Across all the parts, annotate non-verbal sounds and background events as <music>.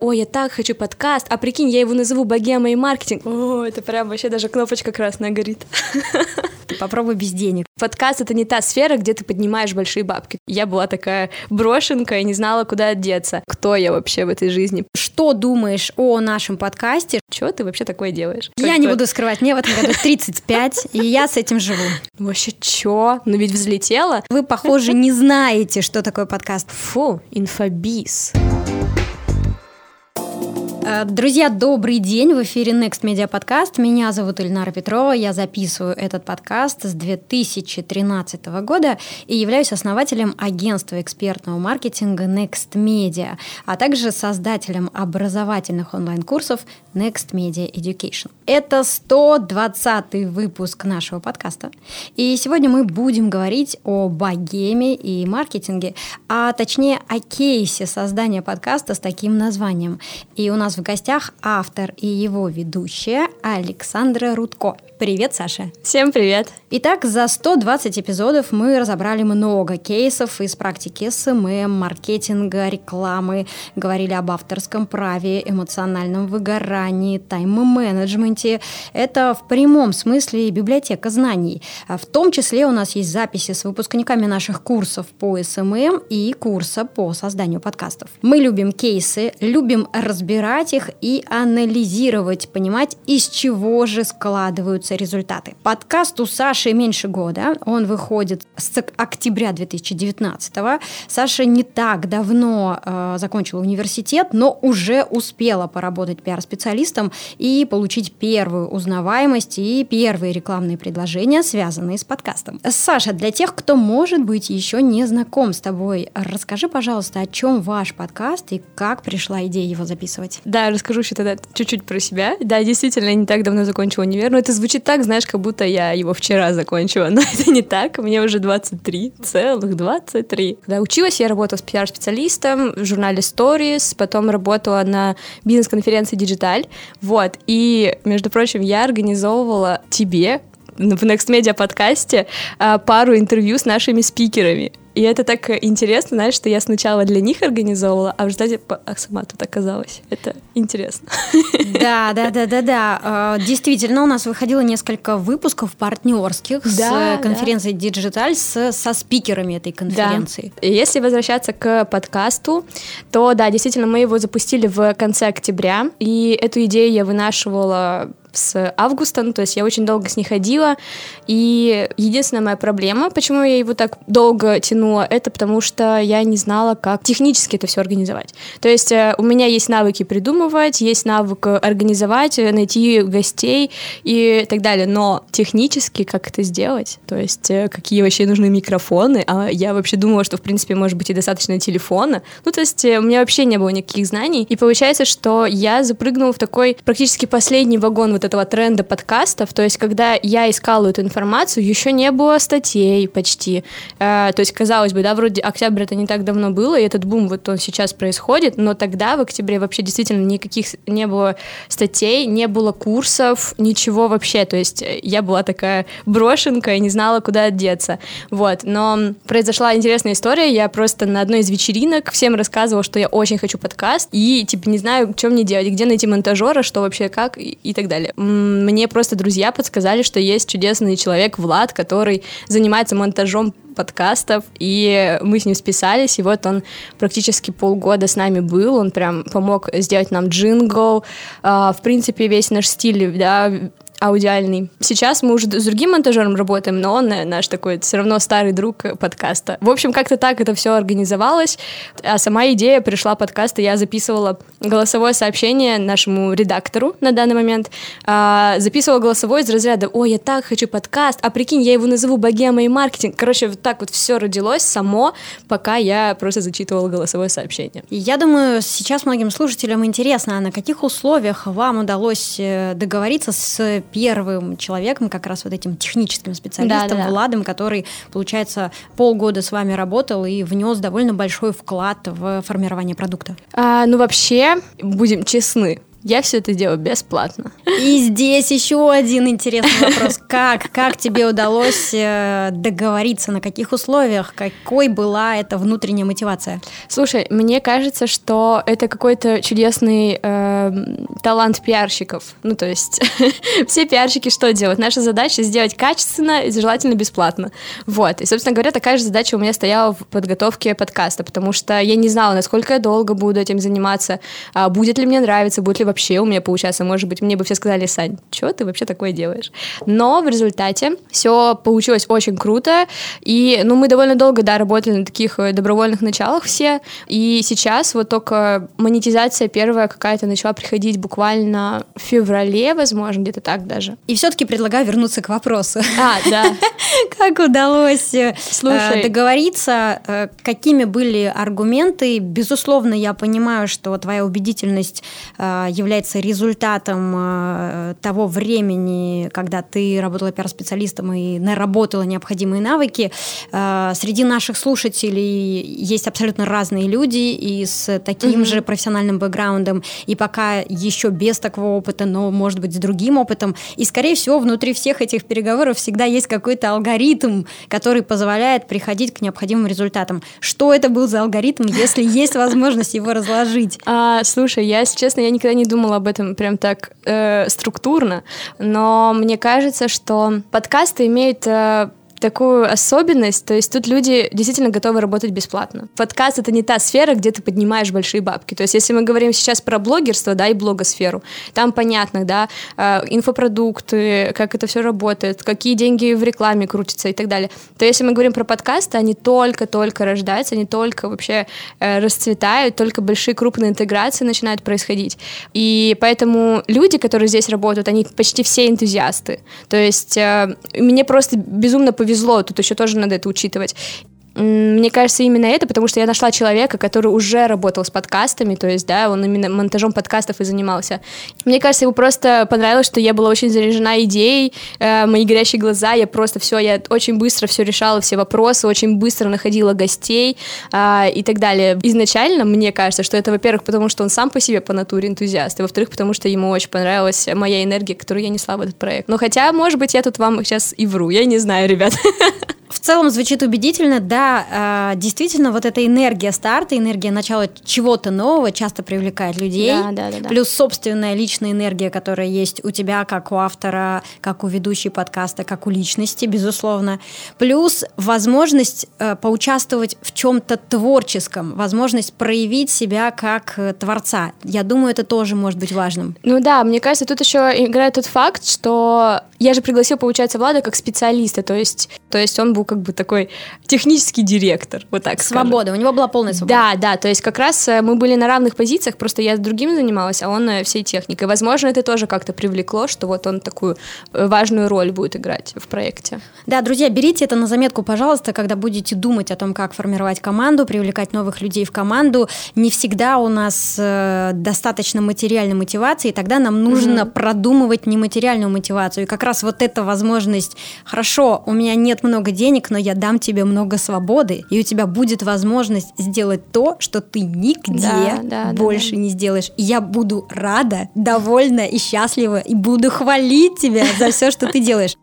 Ой, я так хочу подкаст, а прикинь, я его назову «Богема и маркетинг». О, это прям вообще даже кнопочка красная горит. Попробуй без денег. Подкаст — это не та сфера, где ты поднимаешь большие бабки. Я была такая брошенка и не знала, куда одеться. Кто я вообще в этой жизни? Что думаешь о нашем подкасте? Чего ты вообще такое делаешь? Я не буду скрывать, мне в этом году 35, и я с этим живу. Вообще, чё? Ну ведь взлетела. Вы, похоже, не знаете, что такое подкаст. Фу, инфобиз. Э, друзья, добрый день! В эфире Next Media Podcast. Меня зовут Ильнара Петрова. Я записываю этот подкаст с 2013 года и являюсь основателем агентства экспертного маркетинга Next Media, а также создателем образовательных онлайн-курсов Next Media Education. Это 120 выпуск нашего подкаста. И сегодня мы будем говорить о богеме и маркетинге, а точнее о кейсе создания подкаста с таким названием. И у нас в гостях автор и его ведущая Александра Рудко. Привет, Саша. Всем привет. Итак, за 120 эпизодов мы разобрали много кейсов из практики СММ, маркетинга, рекламы, говорили об авторском праве, эмоциональном выгорании, тайм-менеджменте. Это в прямом смысле библиотека знаний. В том числе у нас есть записи с выпускниками наших курсов по СММ и курса по созданию подкастов. Мы любим кейсы, любим разбирать разбирать их и анализировать, понимать, из чего же складываются результаты. Подкаст у Саши меньше года, он выходит с октября 2019 -го. Саша не так давно э, закончила университет, но уже успела поработать пиар-специалистом и получить первую узнаваемость и первые рекламные предложения, связанные с подкастом. Саша, для тех, кто, может быть, еще не знаком с тобой, расскажи, пожалуйста, о чем ваш подкаст и как пришла идея его записывать. Да, расскажу еще тогда чуть-чуть про себя. Да, действительно, я не так давно закончила универ, но это звучит так, знаешь, как будто я его вчера закончила, но <laughs> это не так, мне уже 23, целых 23. Когда училась, я работала с пиар-специалистом в журнале Stories, потом работала на бизнес-конференции Digital, вот, и, между прочим, я организовывала тебе в Next Media подкасте а, пару интервью с нашими спикерами. И это так интересно, знаешь, что я сначала для них организовывала, а в результате а сама тут оказалась. Это интересно. <laughs> Да, да, да, да, да. А, действительно, у нас выходило несколько выпусков партнерских да, с конференцией да. Digital с, со спикерами этой конференции. Да. И если возвращаться к подкасту, то да, действительно, мы его запустили в конце октября, и эту идею я вынашивала с августа, ну, то есть я очень долго с ней ходила, и единственная моя проблема, почему я его так долго тянула, это потому что я не знала, как технически это все организовать. То есть э, у меня есть навыки придумывать, есть навык организовать, э, найти гостей и так далее, но технически как это сделать, то есть э, какие вообще нужны микрофоны, а я вообще думала, что в принципе может быть и достаточно телефона, ну то есть у меня вообще не было никаких знаний, и получается, что я запрыгнула в такой практически последний вагон вот этого тренда подкастов, то есть когда я искала эту информацию, еще не было статей почти. Э, то есть, казалось бы, да, вроде октябрь это не так давно было, и этот бум вот он сейчас происходит, но тогда, в октябре, вообще действительно никаких не было статей, не было курсов, ничего вообще. То есть я была такая брошенка и не знала, куда одеться. Вот. Но произошла интересная история. Я просто на одной из вечеринок всем рассказывала, что я очень хочу подкаст, и типа не знаю, что мне делать, где найти монтажера, что вообще как и, и так далее. Мне просто друзья подсказали, что есть чудесный человек Влад, который занимается монтажом подкастов, и мы с ним списались, и вот он практически полгода с нами был, он прям помог сделать нам джингл, а, в принципе, весь наш стиль, да, аудиальный. Сейчас мы уже с другим монтажером работаем, но он наш такой все равно старый друг подкаста. В общем, как-то так это все организовалось. А сама идея пришла подкаста. Я записывала голосовое сообщение нашему редактору на данный момент. А, записывала голосовое из разряда «Ой, я так хочу подкаст, а прикинь, я его назову «Богема и маркетинг». Короче, вот так вот все родилось само, пока я просто зачитывала голосовое сообщение. Я думаю, сейчас многим слушателям интересно, а на каких условиях вам удалось э, договориться с первым человеком, как раз вот этим техническим специалистом, да, да, Владом, который, получается, полгода с вами работал и внес довольно большой вклад в формирование продукта? А, ну, вообще, будем честны, Я все это делаю бесплатно. И здесь еще один интересный вопрос. <laughs> Как, как тебе удалось э, договориться, на каких условиях, какой была эта внутренняя мотивация? Слушай, мне кажется, что это какой-то чудесный э, талант пиарщиков. Ну, то есть <laughs> все пиарщики что делают? Наша задача сделать качественно и желательно бесплатно. Вот. И, собственно говоря, такая же задача у меня стояла в подготовке подкаста, потому что я не знала, насколько я долго буду этим заниматься, а будет ли мне нравиться, будет ли вообще у меня получаться. Может быть, мне бы все сказали, Сань, что ты вообще такое делаешь? Но в результате все получилось очень круто. И, ну, мы довольно долго, да, работали на таких э, добровольных началах все. И сейчас вот только монетизация первая какая-то начала приходить буквально в феврале, возможно, где-то так даже. И все-таки предлагаю вернуться к вопросу. А, да. <laughs> Как удалось э, Слушай. договориться? Э, какими были аргументы? Безусловно, я понимаю, что твоя убедительность является результатом э, того времени, когда ты работала пиар-специалистом и наработала необходимые навыки. Э, среди наших слушателей есть абсолютно разные люди и с таким mm-hmm. же профессиональным бэкграундом, и пока еще без такого опыта, но, может быть, с другим опытом. И, скорее всего, внутри всех этих переговоров всегда есть какой-то алгоритм, который позволяет приходить к необходимым результатам. Что это был за алгоритм, если есть возможность его разложить? А, слушай, я, если честно, я никогда не думала об этом прям так э, структурно, но мне кажется, что подкасты имеют э, такую особенность, то есть тут люди действительно готовы работать бесплатно. Подкаст — это не та сфера, где ты поднимаешь большие бабки. То есть если мы говорим сейчас про блогерство, да, и блогосферу, там понятно, да, э, инфопродукты, как это все работает, какие деньги в рекламе крутятся и так далее. То если мы говорим про подкасты, они только-только рождаются, они только вообще э, расцветают, только большие крупные интеграции начинают происходить. И поэтому люди, которые здесь работают, они почти все энтузиасты. То есть э, мне просто безумно повезло повезло, тут еще тоже надо это учитывать. Мне кажется, именно это, потому что я нашла человека, который уже работал с подкастами, то есть, да, он именно монтажом подкастов и занимался. Мне кажется, ему просто понравилось, что я была очень заряжена идеей, э, мои горящие глаза, я просто все, я очень быстро все решала, все вопросы, очень быстро находила гостей э, и так далее. Изначально мне кажется, что это, во-первых, потому что он сам по себе по натуре энтузиаст, и во-вторых, потому что ему очень понравилась моя энергия, которую я несла в этот проект. Но хотя, может быть, я тут вам сейчас и вру, я не знаю, ребят. <laughs> В целом звучит убедительно, да, э, действительно, вот эта энергия старта, энергия начала чего-то нового часто привлекает людей. Да, да, да, да. Плюс собственная личная энергия, которая есть у тебя, как у автора, как у ведущей подкаста, как у личности, безусловно. Плюс возможность э, поучаствовать в чем-то творческом, возможность проявить себя как э, творца. Я думаю, это тоже может быть важным. Ну да, мне кажется, тут еще играет тот факт, что я же пригласила, получается, Влада как специалиста, то есть, то есть он был как бы такой технический директор, вот так Свобода, скажем. у него была полная свобода. Да, да, то есть как раз э, мы были на равных позициях, просто я с другим занималась, а он э, всей техникой. Возможно, это тоже как-то привлекло, что вот он такую э, важную роль будет играть в проекте. Да, друзья, берите это на заметку, пожалуйста, когда будете думать о том, как формировать команду, привлекать новых людей в команду. Не всегда у нас э, достаточно материальной мотивации, тогда нам нужно mm-hmm. продумывать нематериальную мотивацию. И как раз вот эта возможность, хорошо, у меня нет много денег, но я дам тебе много свободы, и у тебя будет возможность сделать то, что ты нигде да, да, больше да, да. не сделаешь. И я буду рада, довольна и счастлива, и буду хвалить тебя за все, что ты делаешь.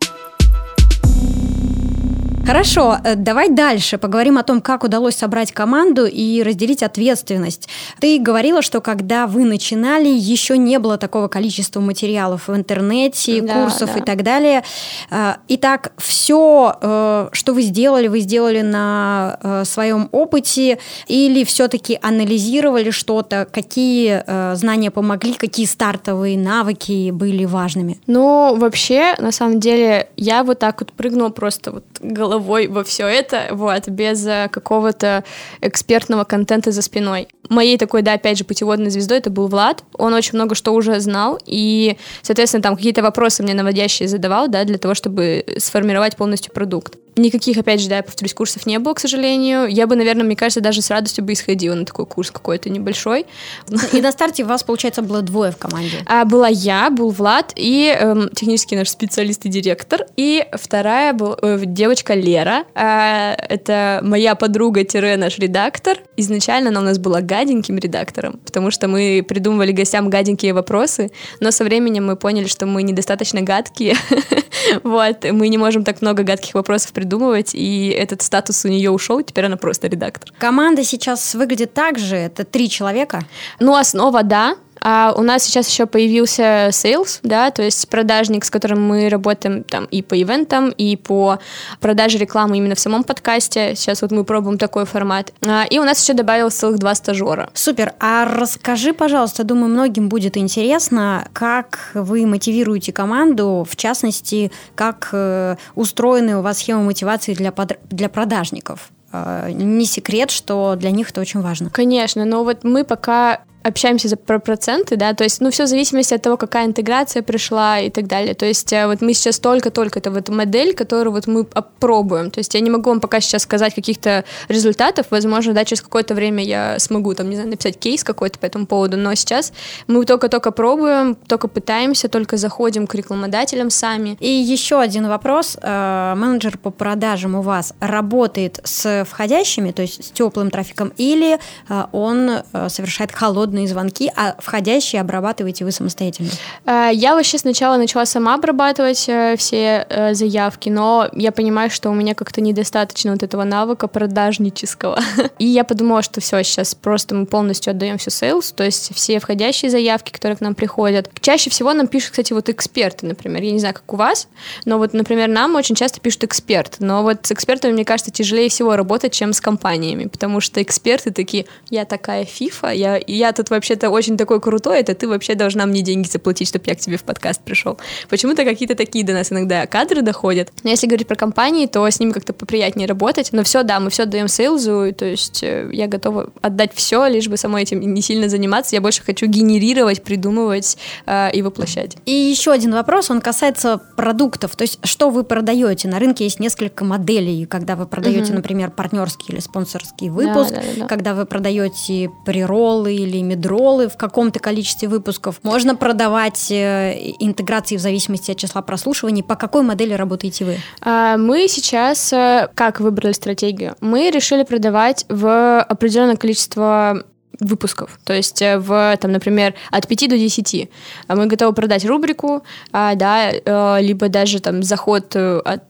Хорошо, э, давай дальше поговорим о том, как удалось собрать команду и разделить ответственность. Ты говорила, что когда вы начинали, еще не было такого количества материалов в интернете, да, курсов да. и так далее. Э, итак, все, э, что вы сделали, вы сделали на своем опыте или все-таки анализировали что-то, какие знания помогли, какие стартовые навыки были важными? Ну, вообще, на самом деле, я вот так вот прыгнула просто вот головой головой во все это, вот, без э, какого-то экспертного контента за спиной. Моей такой, да, опять же, путеводной звездой это был Влад. Он очень много что уже знал, и, соответственно, там какие-то вопросы мне наводящие задавал, да, для того, чтобы сформировать полностью продукт. Никаких, опять же, да, я повторюсь, курсов не было, к сожалению. Я бы, наверное, мне кажется, даже с радостью бы исходила на такой курс какой-то небольшой. И на старте у вас, получается, было двое в команде? А, была я, был Влад и эм, технический наш специалист и директор. И вторая была э, девочка Лера. А, это моя подруга-наш редактор. Изначально она у нас была гаденьким редактором, потому что мы придумывали гостям гаденькие вопросы, но со временем мы поняли, что мы недостаточно гадкие. <laughs> вот, мы не можем так много гадких вопросов придумывать, и этот статус у нее ушел, теперь она просто редактор. Команда сейчас выглядит так же, это три человека? Ну, основа, да, а у нас сейчас еще появился sales, да, то есть продажник, с которым мы работаем там и по ивентам, и по продаже рекламы именно в самом подкасте. Сейчас вот мы пробуем такой формат. А, и у нас еще добавилось целых два стажера. Супер. А расскажи, пожалуйста, думаю, многим будет интересно, как вы мотивируете команду, в частности, как э, устроены у вас схемы мотивации для, под... для продажников? Э, не секрет, что для них это очень важно. Конечно, но вот мы пока общаемся за, про проценты, да, то есть, ну, все в зависимости от того, какая интеграция пришла и так далее. То есть, э, вот мы сейчас только-только, это вот модель, которую вот мы опробуем. То есть, я не могу вам пока сейчас сказать каких-то результатов, возможно, да, через какое-то время я смогу, там, не знаю, написать кейс какой-то по этому поводу, но сейчас мы только-только пробуем, только пытаемся, только заходим к рекламодателям сами. И еще один вопрос. Э, менеджер по продажам у вас работает с входящими, то есть с теплым трафиком, или э, он совершает холодный входные звонки, а входящие обрабатываете вы самостоятельно? Э, я вообще сначала начала сама обрабатывать э, все э, заявки, но я понимаю, что у меня как-то недостаточно вот этого навыка продажнического. <laughs> И я подумала, что все, сейчас просто мы полностью отдаем все sales, то есть все входящие заявки, которые к нам приходят. Чаще всего нам пишут, кстати, вот эксперты, например. Я не знаю, как у вас, но вот, например, нам очень часто пишут эксперт. Но вот с экспертами, мне кажется, тяжелее всего работать, чем с компаниями, потому что эксперты такие, я такая фифа, я, я тут вообще-то очень такой крутой, это ты вообще должна мне деньги заплатить, чтобы я к тебе в подкаст пришел. Почему-то какие-то такие до нас иногда кадры доходят. Но если говорить про компании, то с ними как-то поприятнее работать. Но все, да, мы все даем сейлзу, то есть э, я готова отдать все, лишь бы самой этим не сильно заниматься. Я больше хочу генерировать, придумывать э, и воплощать. И еще один вопрос, он касается продуктов. То есть что вы продаете? На рынке есть несколько моделей, когда вы продаете, угу. например, партнерский или спонсорский выпуск, да, да, да, да. когда вы продаете приролы или медролы в каком-то количестве выпусков. Можно продавать э, интеграции в зависимости от числа прослушиваний. По какой модели работаете вы? А, мы сейчас э, как выбрали стратегию? Мы решили продавать в определенное количество выпусков. То есть э, в, там, например, от 5 до 10 мы готовы продать рубрику, а, да, э, либо даже там заход э, от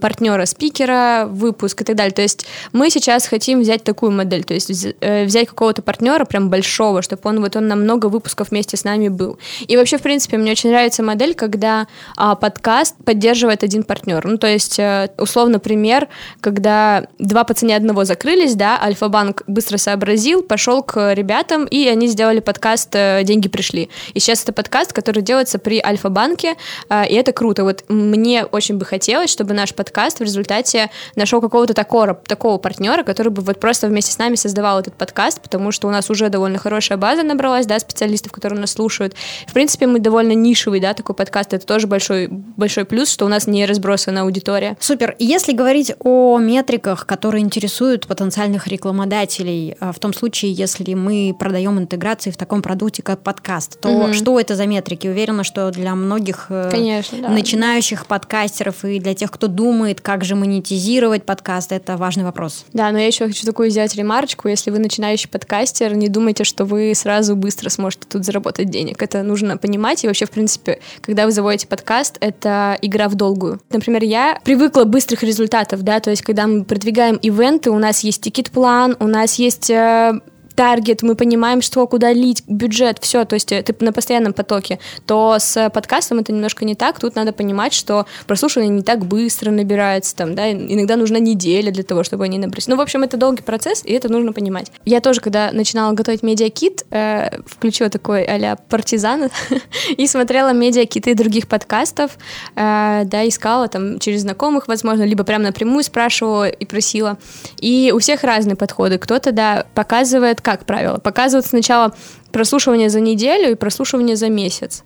партнера спикера, выпуск и так далее. То есть мы сейчас хотим взять такую модель, то есть взять какого-то партнера прям большого, чтобы он вот он на много выпусков вместе с нами был. И вообще, в принципе, мне очень нравится модель, когда а, подкаст поддерживает один партнер. Ну, то есть, условно, пример, когда два по цене одного закрылись, да, Альфа-банк быстро сообразил, пошел пошел к ребятам, и они сделали подкаст э, «Деньги пришли». И сейчас это подкаст, который делается при Альфа-банке, э, и это круто. Вот мне очень бы хотелось, чтобы наш подкаст в результате нашел какого-то такого, такого партнера, который бы вот просто вместе с нами создавал этот подкаст, потому что у нас уже довольно хорошая база набралась, да, специалистов, которые нас слушают. В принципе, мы довольно нишевый, да, такой подкаст, это тоже большой, большой плюс, что у нас не разбросана аудитория. Супер. Если говорить о метриках, которые интересуют потенциальных рекламодателей, э, в том случае, если мы продаем интеграции в таком продукте, как подкаст, то угу. что это за метрики? Уверена, что для многих э, Конечно, да. начинающих подкастеров и для тех, кто думает, как же монетизировать подкаст, это важный вопрос. Да, но я еще хочу такую сделать ремарочку. Если вы начинающий подкастер, не думайте, что вы сразу быстро сможете тут заработать денег. Это нужно понимать. И вообще, в принципе, когда вы заводите подкаст, это игра в долгую. Например, я привыкла быстрых результатов, да, то есть когда мы продвигаем ивенты, у нас есть тикет-план, у нас есть э, таргет, мы понимаем, что, куда лить, бюджет, все, то есть э, ты на постоянном потоке, то с подкастом это немножко не так, тут надо понимать, что прослушивание не так быстро набирается, там, да, иногда нужна неделя для того, чтобы они набрались. Ну, в общем, это долгий процесс, и это нужно понимать. Я тоже, когда начинала готовить медиакит, э, включила такой а-ля партизан <laughs> и смотрела медиакиты других подкастов, э, да, искала там через знакомых, возможно, либо прям напрямую спрашивала и просила. И у всех разные подходы. Кто-то, да, показывает, как правило. Показывают сначала прослушивание за неделю и прослушивание за месяц.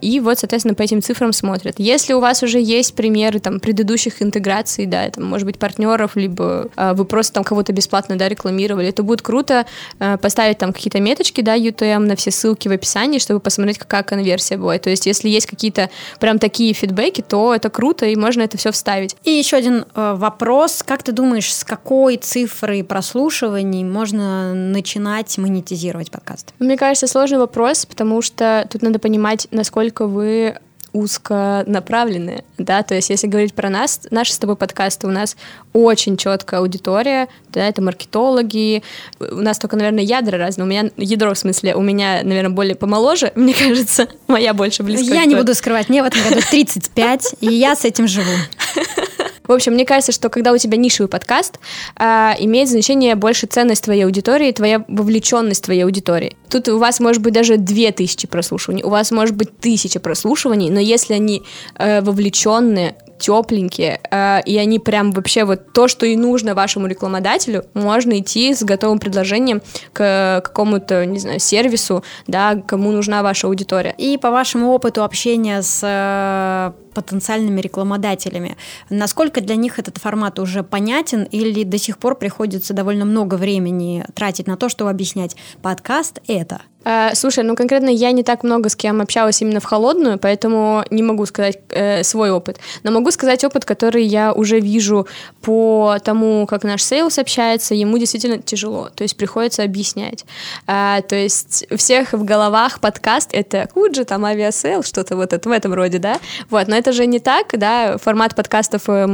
И вот, соответственно, по этим цифрам смотрят. Если у вас уже есть примеры там предыдущих интеграций, да, это может быть партнеров, либо э, вы просто там кого-то бесплатно, да, рекламировали, то будет круто э, поставить там какие-то меточки, да, UTM на все ссылки в описании, чтобы посмотреть, какая конверсия будет. То есть, если есть какие-то прям такие фидбэки, то это круто, и можно это все вставить. И еще один э, вопрос. Как ты думаешь, с какой цифры прослушиваний можно начинать монетизировать подкаст? Мне кажется, сложный вопрос, потому что тут надо понимать, насколько вы узконаправленные, да, то есть если говорить про нас, наши с тобой подкасты, у нас очень четкая аудитория, да, это маркетологи, у нас только, наверное, ядра разные, у меня ядро, в смысле, у меня, наверное, более помоложе, <laughs> мне кажется, моя больше близко. Я не буду скрывать, мне в этом году 35, и я с этим живу. <laughs> В общем, мне кажется, что когда у тебя нишевый подкаст, э, имеет значение больше ценность твоей аудитории, твоя вовлеченность твоей аудитории. Тут у вас может быть даже две тысячи прослушиваний, у вас может быть тысяча прослушиваний, но если они э, вовлеченные, тепленькие, э, и они прям вообще вот то, что и нужно вашему рекламодателю, можно идти с готовым предложением к какому-то, не знаю, сервису, да, кому нужна ваша аудитория. И по вашему опыту общения с э, потенциальными рекламодателями. Насколько для них этот формат уже понятен или до сих пор приходится довольно много времени тратить на то, чтобы объяснять подкаст это? Э, слушай, ну конкретно я не так много с кем общалась именно в холодную, поэтому не могу сказать э, свой опыт. Но могу сказать опыт, который я уже вижу по тому, как наш sales общается, ему действительно тяжело, то есть приходится объяснять. Э, то есть у всех в головах подкаст — это Куджи, там Aviasales, что-то вот это, в этом роде, да? Вот, но это же не так, да, формат подкастов э,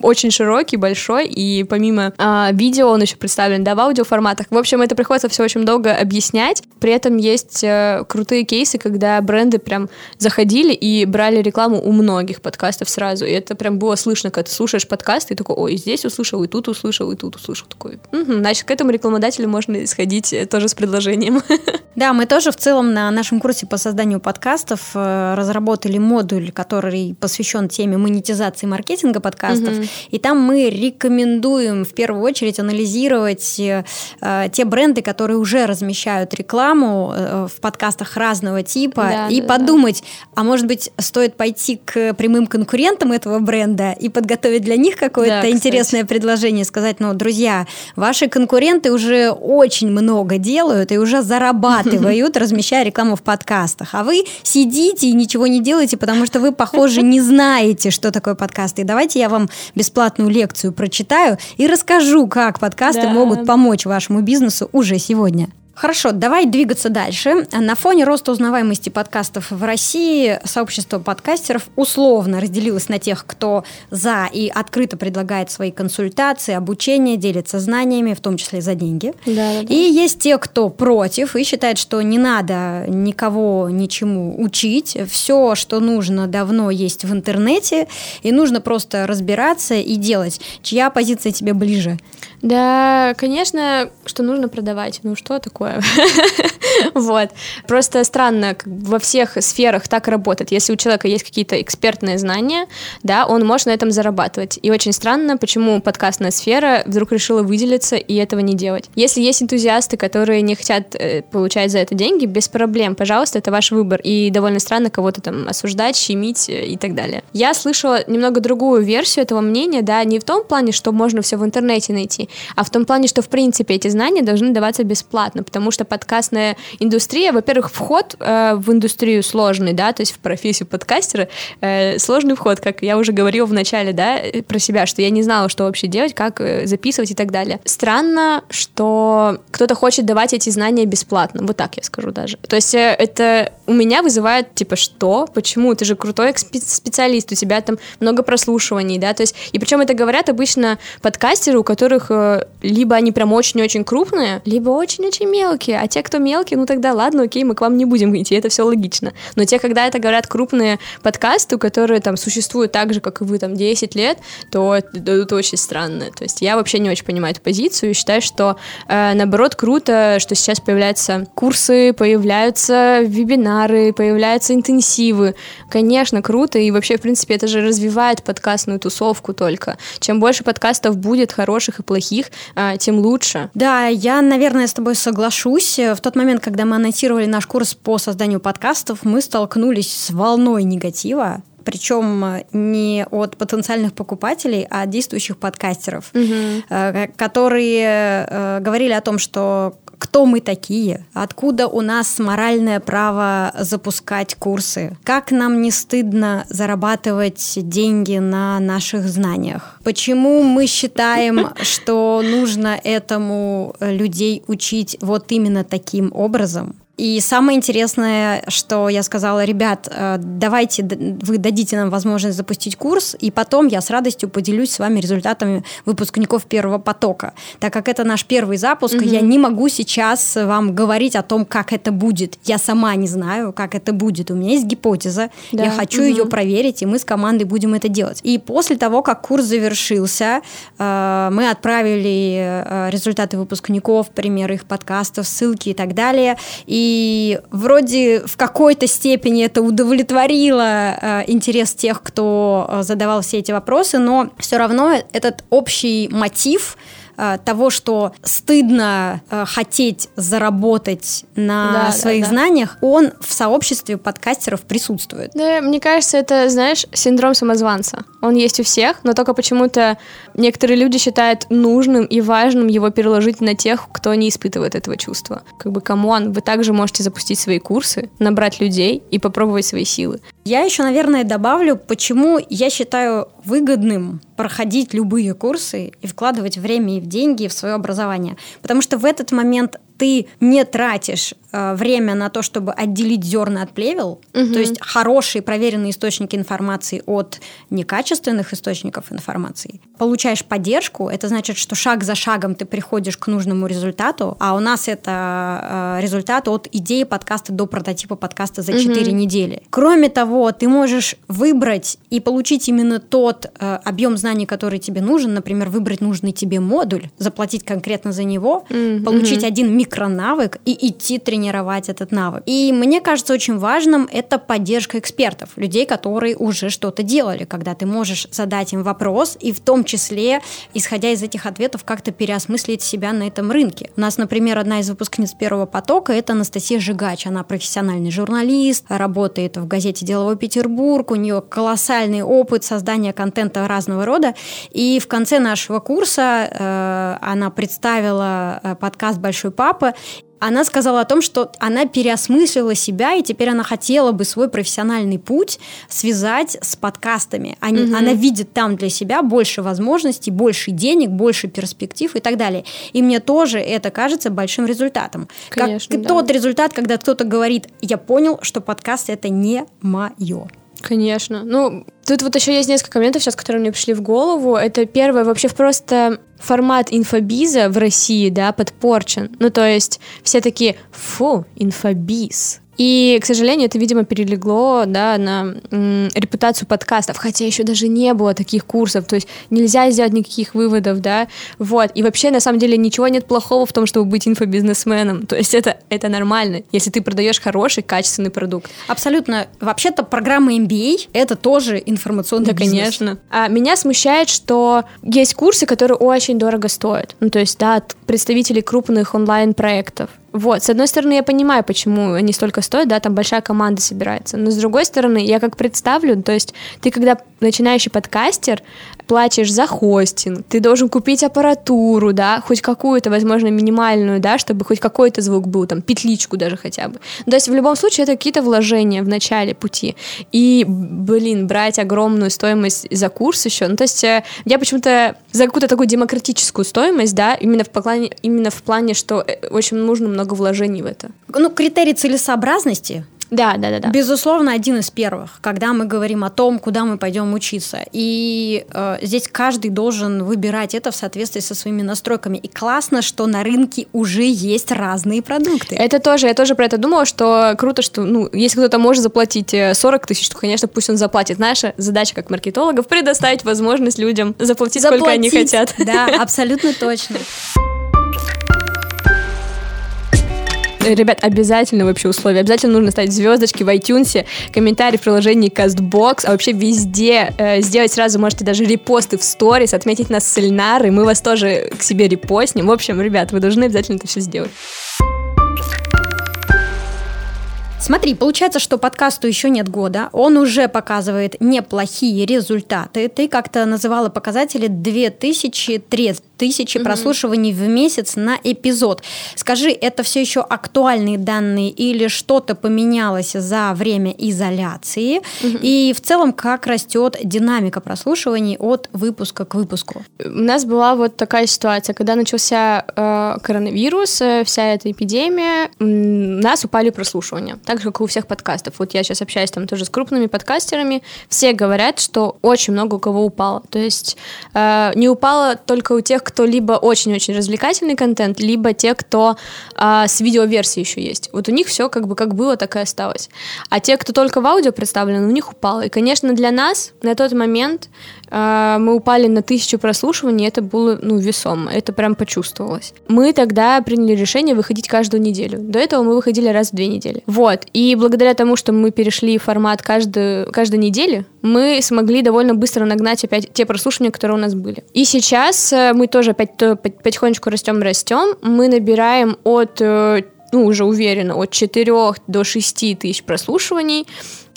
очень широкий, большой, и помимо э, видео он еще представлен, да, в аудиоформатах. В общем, это приходится все очень долго объяснять, при этом есть э, крутые кейсы, когда бренды прям заходили и брали рекламу у многих подкастов сразу. И это прям было слышно, когда ты слушаешь подкаст, и такой, ой, здесь услышал, и тут услышал, и тут услышал. Такой, угу, значит, к этому рекламодателю можно исходить э, тоже с предложением. <laughs> Да, мы тоже в целом на нашем курсе по созданию подкастов э, разработали модуль, который посвящен теме монетизации маркетинга подкастов. Угу. И там мы рекомендуем в первую очередь анализировать э, те бренды, которые уже размещают рекламу э, в подкастах разного типа да, и да, подумать, да. а может быть стоит пойти к прямым конкурентам этого бренда и подготовить для них какое-то да, интересное предложение, сказать, ну, друзья, ваши конкуренты уже очень много делают и уже зарабатывают, <laughs> размещая рекламу в подкастах, а вы сидите и ничего не делаете, потому что вы, похоже, не знаете, что такое подкасты. И давайте я вам бесплатную лекцию прочитаю и расскажу, как подкасты да. могут помочь вашему бизнесу уже сегодня. Хорошо, давай двигаться дальше. На фоне роста узнаваемости подкастов в России сообщество подкастеров условно разделилось на тех, кто за и открыто предлагает свои консультации, обучение, делится знаниями, в том числе за деньги. Да, да, да. И есть те, кто против и считает, что не надо никого ничему учить. Все, что нужно, давно есть в интернете, и нужно просто разбираться и делать. Чья позиция тебе ближе? Да, конечно, что нужно продавать. Ну что такое? <laughs> Вот. Просто странно, во всех сферах так работает. Если у человека есть какие-то экспертные знания, да, он может на этом зарабатывать. И очень странно, почему подкастная сфера вдруг решила выделиться и этого не делать. Если есть энтузиасты, которые не хотят э, получать за это деньги, без проблем, пожалуйста, это ваш выбор. И довольно странно кого-то там осуждать, щемить э, и так далее. Я слышала немного другую версию этого мнения, да, не в том плане, что можно все в интернете найти, а в том плане, что в принципе эти знания должны даваться бесплатно, потому что подкастная индустрия, во-первых, вход э, в индустрию сложный, да, то есть в профессию подкастера э, сложный вход, как я уже говорила в начале, да, э, про себя, что я не знала, что вообще делать, как э, записывать и так далее. Странно, что кто-то хочет давать эти знания бесплатно, вот так я скажу даже. То есть э, это у меня вызывает, типа, что? Почему? Ты же крутой специалист, у тебя там много прослушиваний, да, то есть, и причем это говорят обычно подкастеры, у которых э, либо они прям очень-очень крупные, либо очень-очень мелкие, а те, кто мелкие, ну тогда ладно, окей, мы к вам не будем идти, это все логично. Но те, когда это говорят крупные подкасты, которые там существуют так же, как и вы, там, 10 лет, то это, это очень странно. То есть я вообще не очень понимаю эту позицию и считаю, что э, наоборот круто, что сейчас появляются курсы, появляются вебинары, появляются интенсивы. Конечно, круто, и вообще, в принципе, это же развивает подкастную тусовку только. Чем больше подкастов будет, хороших и плохих, плохих, а, тем лучше. Да, я, наверное, с тобой соглашусь. В тот момент, когда мы анонсировали наш курс по созданию подкастов, мы столкнулись с волной негатива причем э, не от потенциальных покупателей, а от действующих подкастеров, угу. которые э, говорили о том, что кто мы такие, откуда у нас моральное право запускать курсы, как нам не стыдно зарабатывать деньги на наших знаниях, почему мы считаем, <laughs> что нужно этому людей учить вот именно таким образом, и самое интересное, что я сказала, ребят, э, давайте вы дадите нам возможность запустить курс, и потом я с радостью поделюсь с вами результатами выпускников первого потока. Так как это наш первый запуск, угу. я не могу сейчас вам говорить о том, как это будет. Я сама не знаю, как это будет. У меня есть гипотеза, да. я хочу угу. ее проверить, и мы с командой будем это делать. И после того, как курс завершился, э, мы отправили э, результаты выпускников, примеры их подкастов, ссылки и так далее. И и вроде в какой-то степени это удовлетворило э, интерес тех, кто э, задавал все эти вопросы, но все равно этот общий мотив того, что стыдно э, хотеть заработать на да, своих да, да. знаниях, он в сообществе подкастеров присутствует. Да, мне кажется, это, знаешь, синдром самозванца. Он есть у всех, но только почему-то некоторые люди считают нужным и важным его переложить на тех, кто не испытывает этого чувства. Как бы, come on, вы также можете запустить свои курсы, набрать людей и попробовать свои силы. Я еще, наверное, добавлю, почему я считаю выгодным проходить любые курсы и вкладывать время и в деньги в свое образование. Потому что в этот момент ты не тратишь э, время на то, чтобы отделить зерна от плевел, угу. то есть хорошие проверенные источники информации от некачественных источников информации, получаешь поддержку, это значит, что шаг за шагом ты приходишь к нужному результату, а у нас это э, результат от идеи подкаста до прототипа подкаста за 4 угу. недели. Кроме того, ты можешь выбрать и получить именно тот э, объем знаний, который тебе нужен, например, выбрать нужный тебе модуль, заплатить конкретно за него, угу. получить один микро микронавык и идти тренировать этот навык. И мне кажется очень важным это поддержка экспертов, людей, которые уже что-то делали, когда ты можешь задать им вопрос и в том числе, исходя из этих ответов, как-то переосмыслить себя на этом рынке. У нас, например, одна из выпускниц первого потока это Анастасия Жигач. Она профессиональный журналист, работает в газете «Деловой Петербург», у нее колоссальный опыт создания контента разного рода. И в конце нашего курса э, она представила э, подкаст «Большой папа», папа, она сказала о том, что она переосмыслила себя, и теперь она хотела бы свой профессиональный путь связать с подкастами. Они, угу. Она видит там для себя больше возможностей, больше денег, больше перспектив и так далее. И мне тоже это кажется большим результатом. Конечно, как да. тот результат, когда кто-то говорит, я понял, что подкаст это не мое. Конечно. Ну, тут вот еще есть несколько моментов сейчас, которые мне пришли в голову. Это первое, вообще просто формат инфобиза в России, да, подпорчен. Ну, то есть все такие, фу, инфобиз. И, к сожалению, это, видимо, перелегло да, на м, репутацию подкастов, хотя еще даже не было таких курсов, то есть нельзя сделать никаких выводов, да, вот. И вообще, на самом деле, ничего нет плохого в том, чтобы быть инфобизнесменом, то есть это, это нормально, если ты продаешь хороший, качественный продукт. Абсолютно. Вообще-то программа MBA — это тоже информационный да, бизнес. конечно. А меня смущает, что есть курсы, которые очень дорого стоят, ну, то есть, да, от представителей крупных онлайн-проектов, вот, с одной стороны, я понимаю, почему они столько стоят, да, там большая команда собирается, но с другой стороны, я как представлю, то есть ты когда начинающий подкастер, платишь за хостинг, ты должен купить аппаратуру, да, хоть какую-то, возможно, минимальную, да, чтобы хоть какой-то звук был, там, петличку даже хотя бы. То есть в любом случае это какие-то вложения в начале пути. И, блин, брать огромную стоимость за курс еще, ну, то есть э, я почему-то за какую-то такую демократическую стоимость, да, именно в плане, именно в плане, что э, очень нужно много вложений в это. Ну, критерий целесообразности да, да, да, да. Безусловно, один из первых, когда мы говорим о том, куда мы пойдем учиться. И э, здесь каждый должен выбирать это в соответствии со своими настройками. И классно, что на рынке уже есть разные продукты. Это тоже, я тоже про это думала, что круто, что, ну, если кто-то может заплатить 40 э, тысяч, то, конечно, пусть он заплатит. Наша задача как маркетологов предоставить возможность людям заплатить, заплатить сколько они хотят. Да, <laughs> абсолютно точно. Ребят, обязательно вообще условия. Обязательно нужно ставить звездочки в iTunes, комментарий в приложении CastBox, а вообще везде э, сделать сразу можете даже репосты в сторис, отметить нас с Эльнарой, мы вас тоже к себе репостнем. В общем, ребят, вы должны обязательно это все сделать. Смотри, получается, что подкасту еще нет года, он уже показывает неплохие результаты. Ты как-то называла показатели 2000, 3000 mm-hmm. прослушиваний в месяц на эпизод. Скажи, это все еще актуальные данные или что-то поменялось за время изоляции? Mm-hmm. И в целом, как растет динамика прослушиваний от выпуска к выпуску? У нас была вот такая ситуация, когда начался э, коронавирус, э, вся эта эпидемия, у нас упали прослушивания так же, как и у всех подкастов. Вот я сейчас общаюсь там тоже с крупными подкастерами, все говорят, что очень много у кого упало. То есть э, не упало только у тех, кто либо очень-очень развлекательный контент, либо те, кто э, с видеоверсией еще есть. Вот у них все как бы как было, так и осталось. А те, кто только в аудио представлен, у них упало. И, конечно, для нас на тот момент а, мы упали на тысячу прослушиваний, это было, ну, весомо, это прям почувствовалось. Мы тогда приняли решение выходить каждую неделю. До этого мы выходили раз в две недели. Вот, и благодаря тому, что мы перешли формат каждую, каждой недели, мы смогли довольно быстро нагнать опять те прослушивания, которые у нас были. И сейчас э, мы тоже опять потихонечку растем-растем, мы набираем от э, ну, уже уверенно, от 4 до 6 тысяч прослушиваний.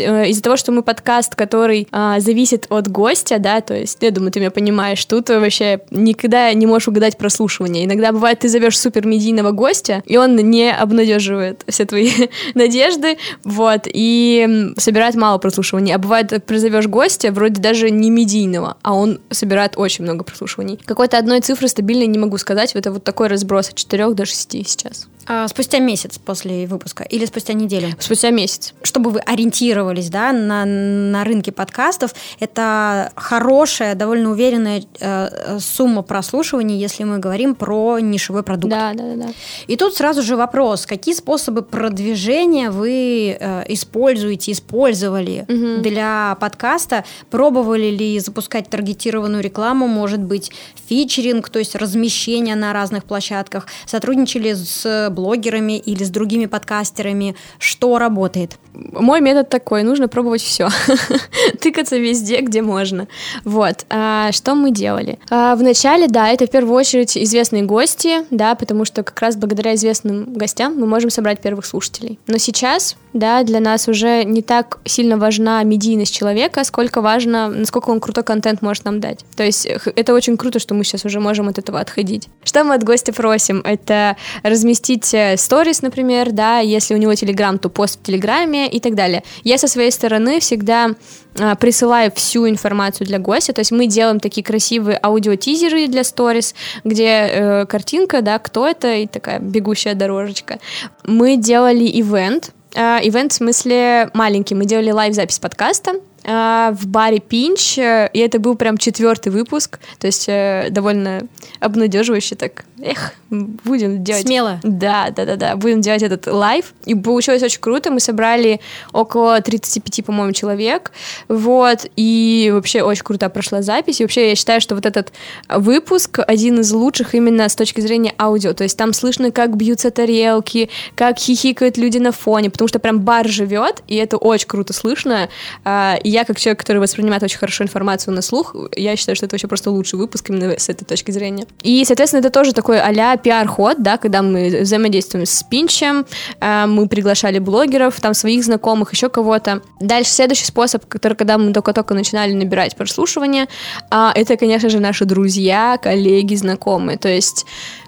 Э, из-за того, что мы подкаст, который а, зависит от гостя, да, то есть, я думаю, ты меня понимаешь, тут вообще никогда не можешь угадать прослушивание. Иногда бывает, ты зовешь супер медийного гостя, и он не обнадеживает все твои <laughs> надежды, вот, и собирает мало прослушиваний. А бывает, призовешь гостя, вроде даже не медийного, а он собирает очень много прослушиваний. Какой-то одной цифры стабильной не могу сказать, это вот такой разброс от 4 до 6 сейчас. А, спустя месяц после выпуска или спустя неделю? Спустя месяц. Чтобы вы ориентировались да, на, на рынке подкастов, это хорошая, довольно уверенная э, сумма прослушиваний, если мы говорим про нишевой продукт. Да, да, да. И тут сразу же вопрос, какие способы продвижения вы э, используете, использовали угу. для подкаста? Пробовали ли запускать таргетированную рекламу, может быть, фичеринг, то есть размещение на разных площадках? Сотрудничали с блогерами или с другими подкастерами? Что работает? Мой метод такой, нужно пробовать все. <laughs> Тыкаться везде, где можно. Вот. А, что мы делали? А, вначале, да, это в первую очередь известные гости, да, потому что как раз благодаря известным гостям мы можем собрать первых слушателей. Но сейчас, да, для нас уже не так сильно важна медийность человека, сколько важно, насколько он крутой контент может нам дать. То есть это очень круто, что мы сейчас уже можем от этого отходить. Что мы от гостя просим? Это разместить э, сторис, например, да, если у него телеграм, то пост в телеграме, и так далее. Я со своей стороны всегда а, присылаю всю информацию для гостя, то есть мы делаем такие красивые аудиотизеры для сторис, где э, картинка, да, кто это, и такая бегущая дорожечка. Мы делали ивент, э, ивент в смысле маленький, мы делали лайв-запись подкаста, а, в баре Пинч, э, и это был прям четвертый выпуск, то есть э, довольно обнадеживающе так. Эх, будем делать... Смело. Да, да, да, да, будем делать этот live, и получилось очень круто, мы собрали около 35, по-моему, человек, вот, и вообще очень круто прошла запись, и вообще я считаю, что вот этот выпуск один из лучших именно с точки зрения аудио, то есть там слышно, как бьются тарелки, как хихикают люди на фоне, потому что прям бар живет, и это очень круто слышно, а, и я, как человек, который воспринимает очень хорошо информацию на слух, я считаю, что это вообще просто лучший выпуск именно с этой точки зрения. И, соответственно, это тоже такой а-ля пиар-ход, да, когда мы взаимодействуем с Пинчем, э, мы приглашали блогеров, там, своих знакомых, еще кого-то. Дальше следующий способ, который, когда мы только-только начинали набирать прослушивание, а, это, конечно же, наши друзья, коллеги, знакомые. То есть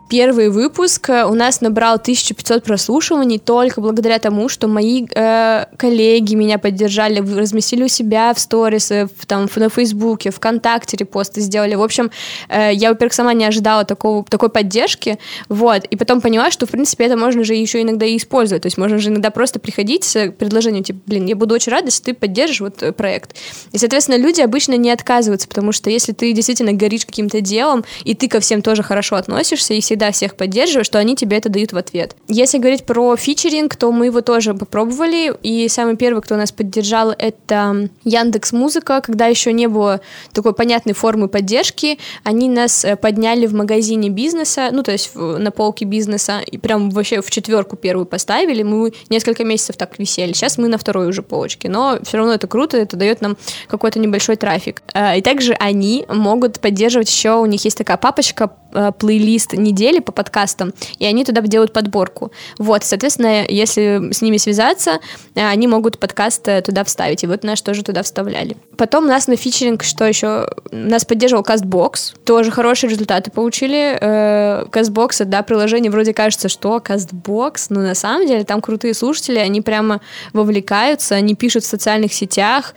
Первый выпуск э, у нас набрал 1500 прослушиваний только благодаря тому, что мои э, коллеги меня поддержали, разместили у себя в сторис, э, там, на Фейсбуке, ВКонтакте репосты сделали. В общем, э, я, во-первых, сама не ожидала такого, такой поддержки, вот, и потом поняла, что, в принципе, это можно же еще иногда и использовать, то есть можно же иногда просто приходить с предложением, типа, блин, я буду очень рада, если ты поддержишь вот э, проект. И, соответственно, люди обычно не отказываются, потому что если ты действительно горишь каким-то делом, и ты ко всем тоже хорошо относишься, и все всегда всех поддерживаешь, что они тебе это дают в ответ. Если говорить про фичеринг, то мы его тоже попробовали, и самый первый, кто нас поддержал, это Яндекс Музыка, когда еще не было такой понятной формы поддержки, они нас э, подняли в магазине бизнеса, ну, то есть на полке бизнеса, и прям вообще в четверку первую поставили, мы несколько месяцев так висели, сейчас мы на второй уже полочке, но все равно это круто, это дает нам какой-то небольшой трафик. Э, и также они могут поддерживать еще, у них есть такая папочка, плейлист недели по подкастам, и они туда делают подборку. Вот, соответственно, если с ними связаться, э, они могут подкаст туда вставить, и вот наш тоже туда вставляли. Потом нас на фичеринг, что еще? Нас поддерживал CastBox, тоже хорошие результаты получили. CastBox, да, приложение вроде кажется, что CastBox, но на самом деле там крутые слушатели, они прямо вовлекаются, они пишут в социальных сетях,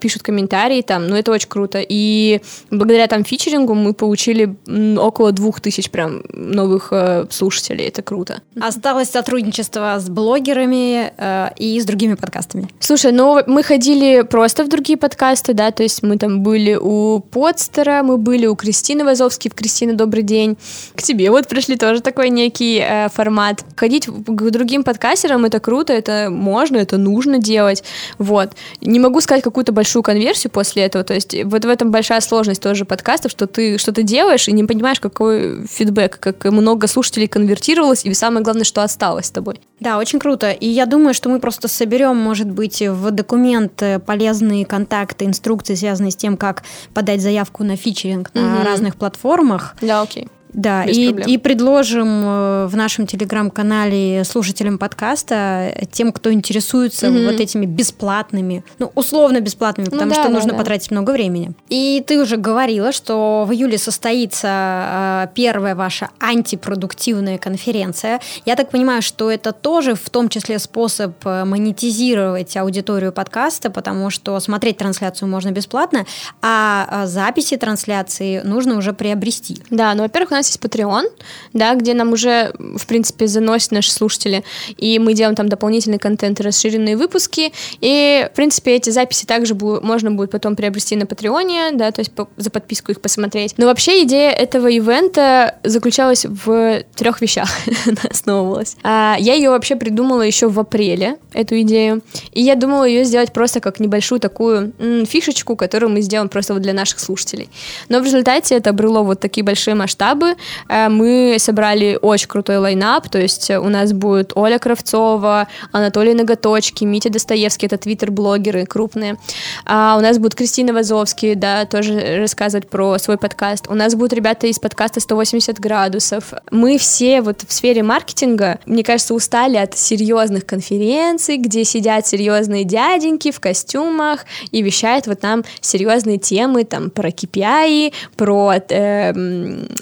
пишут комментарии там, ну это очень круто. И благодаря там фичерингу мы получили около двух тысяч прям новых э, слушателей. Это круто. Осталось сотрудничество с блогерами э, и с другими подкастами. Слушай, ну мы ходили просто в другие подкасты, да, то есть мы там были у Подстера, мы были у Кристины Вазовски, в Кристина, добрый день. К тебе вот пришли тоже такой некий э, формат. Ходить к другим подкастерам это круто, это можно, это нужно делать. Вот. Не могу сказать какую-то большую конверсию после этого, то есть вот в этом большая сложность тоже подкастов, что ты что-то делаешь и не понимаешь, какой фидбэк, как много слушателей конвертировалось, и самое главное, что осталось с тобой. Да, очень круто. И я думаю, что мы просто соберем, может быть, в документ полезные контакты, инструкции, связанные с тем, как подать заявку на фичеринг на угу. разных платформах. Да, окей. Да, и, и предложим э, в нашем телеграм-канале слушателям подкаста, э, тем, кто интересуется mm вот этими бесплатными, ну, условно бесплатными, потому ну, да, что да, нужно да. потратить много времени. И ты уже говорила, что в июле состоится э, первая ваша антипродуктивная конференция. Я так понимаю, что это тоже в том числе способ монетизировать аудиторию подкаста, потому что смотреть трансляцию можно бесплатно, а записи трансляции нужно уже приобрести. Да, ну, во-первых, у нас нас есть Patreon, да, где нам уже, в принципе, заносят наши слушатели, и мы делаем там дополнительный контент, расширенные выпуски, и, в принципе, эти записи также бу- можно будет потом приобрести на Патреоне, да, то есть по- за подписку их посмотреть. Но вообще идея этого ивента заключалась в трех вещах, <laughs> основывалась. А, я ее вообще придумала еще в апреле, эту идею, и я думала ее сделать просто как небольшую такую м- фишечку, которую мы сделаем просто вот для наших слушателей. Но в результате это обрело вот такие большие масштабы, Э, мы собрали очень крутой лайнап, то есть у нас будет Оля Кравцова, Анатолий Ноготочки, Митя Достоевский, это твиттер-блогеры крупные. А у нас будет Кристина Вазовский, да, тоже рассказывать про свой подкаст. У нас будут ребята из подкаста 180 градусов. Мы все вот в сфере маркетинга, мне кажется, устали от серьезных конференций, где сидят серьезные дяденьки в костюмах и вещают вот нам серьезные темы там про KPI, про э,